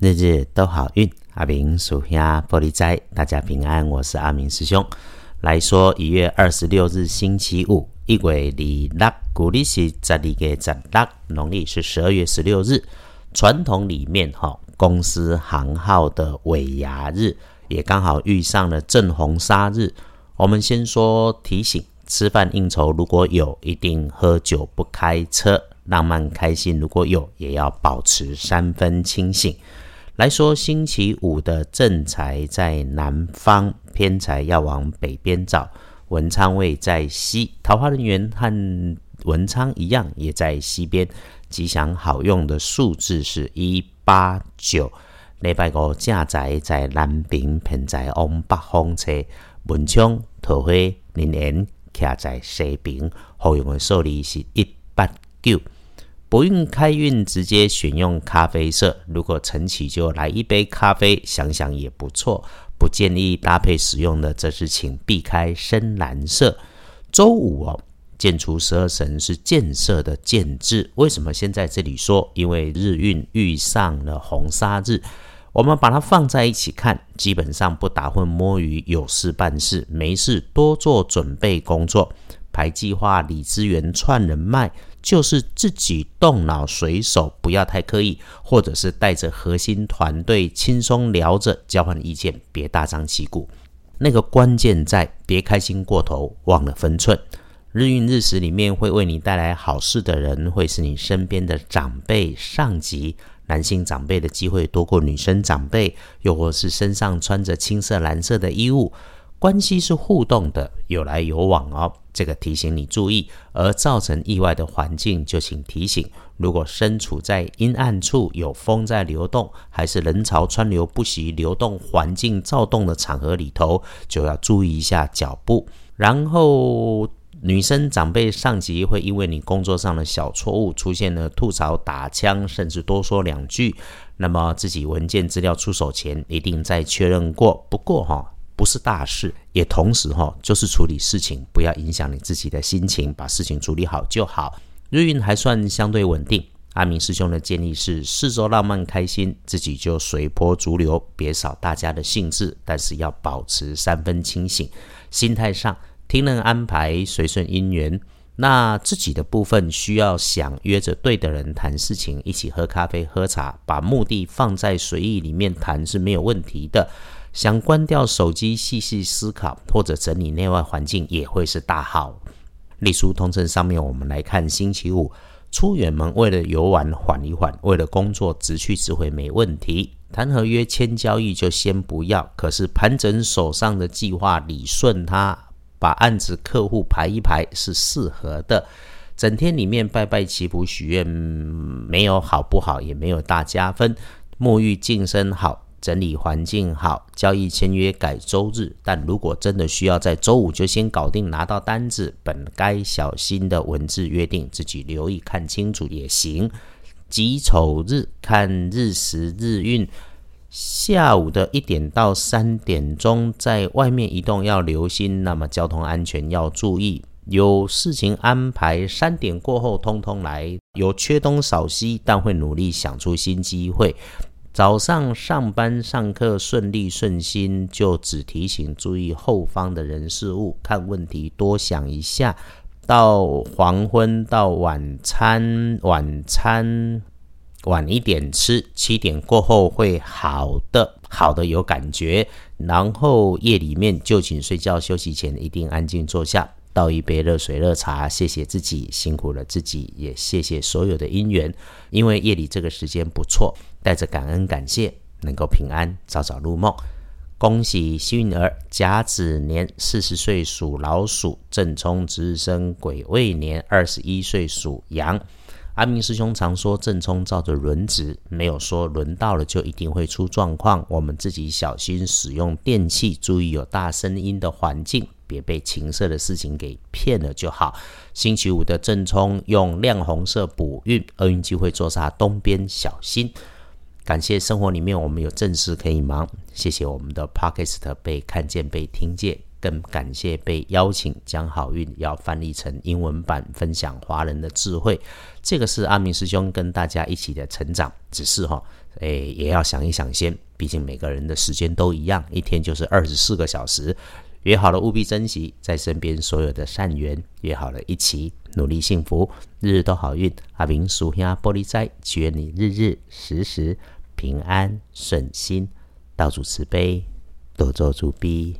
日日都好运，阿明属下玻璃斋，大家平安。我是阿明师兄。来说一月二十六日星期五，一月二六，古历是十二月十六，农历是十二月十六日。传统里面哈，公司行号的尾牙日，也刚好遇上了正红杀日。我们先说提醒：吃饭应酬如果有，一定喝酒不开车；浪漫开心如果有，也要保持三分清醒。来说，星期五的正财在南方，偏财要往北边找。文昌位在西，桃花人员和文昌一样，也在西边。吉祥好用的数字是一八九。礼拜五正财在南边，偏财往北方车。文昌桃花人缘徛在西边，好用的数字是一八九。不运开运，直接选用咖啡色。如果晨起就来一杯咖啡，想想也不错。不建议搭配使用的，则是请避开深蓝色。周五哦，建除十二神是建设的建制。为什么先在这里说？因为日运遇上了红砂日，我们把它放在一起看，基本上不打混摸鱼，有事办事，没事多做准备工作，排计划、理资源、串人脉。就是自己动脑随手，不要太刻意，或者是带着核心团队轻松聊着交换意见，别大张旗鼓。那个关键在别开心过头，忘了分寸。日运日时里面会为你带来好事的人，会是你身边的长辈、上级。男性长辈的机会多过女生长辈，又或是身上穿着青色、蓝色的衣物。关系是互动的，有来有往哦。这个提醒你注意，而造成意外的环境，就请提醒：如果身处在阴暗处，有风在流动，还是人潮川流不息、流动环境躁动的场合里头，就要注意一下脚步。然后，女生长辈上级会因为你工作上的小错误，出现了吐槽、打枪，甚至多说两句。那么，自己文件资料出手前，一定再确认过。不过，哈。不是大事，也同时哈，就是处理事情，不要影响你自己的心情，把事情处理好就好。日运还算相对稳定。阿明师兄的建议是：四周浪漫开心，自己就随波逐流，别扫大家的兴致，但是要保持三分清醒。心态上听人安排，随顺因缘。那自己的部分需要想约着对的人谈事情，一起喝咖啡、喝茶，把目的放在随意里面谈是没有问题的。想关掉手机，细细思考，或者整理内外环境，也会是大好。隶书通称上面，我们来看星期五出远门，为了游玩缓一缓，为了工作直去直回没问题。谈合约签交易就先不要，可是盘整手上的计划，理顺它，把案子客户排一排是适合的。整天里面拜拜祈福许愿，没有好不好，也没有大加分。沐浴净身好。整理环境好，交易签约改周日，但如果真的需要在周五就先搞定拿到单子，本该小心的文字约定，自己留意看清楚也行。己丑日看日时日运，下午的一点到三点钟在外面移动要留心，那么交通安全要注意。有事情安排，三点过后通通来。有缺东少西，但会努力想出新机会。早上上班上课顺利顺心，就只提醒注意后方的人事物，看问题多想一下。到黄昏到晚餐，晚餐晚一点吃，七点过后会好的，好的有感觉。然后夜里面就寝睡觉休息前一定安静坐下。倒一杯热水热茶，谢谢自己辛苦了自己，也谢谢所有的姻缘。因为夜里这个时间不错，带着感恩感谢，能够平安早早入梦。恭喜幸运儿甲子年四十岁属老鼠，正冲值日生癸未年二十一岁属羊。阿明师兄常说正冲照着轮值，没有说轮到了就一定会出状况。我们自己小心使用电器，注意有大声音的环境。别被情色的事情给骗了就好。星期五的正冲用亮红色补运，厄运机会坐煞东边，小心。感谢生活里面我们有正事可以忙，谢谢我们的 Podcast 被看见被听见，更感谢被邀请将好运要翻译成英文版，分享华人的智慧。这个是阿明师兄跟大家一起的成长。只是哈，诶，也要想一想先，毕竟每个人的时间都一样，一天就是二十四个小时。约好了，务必珍惜在身边所有的善缘。约好了，一起努力幸福，日日都好运。阿明属下玻璃斋，祈愿你日日时时平安顺心，到处慈悲，多做主逼。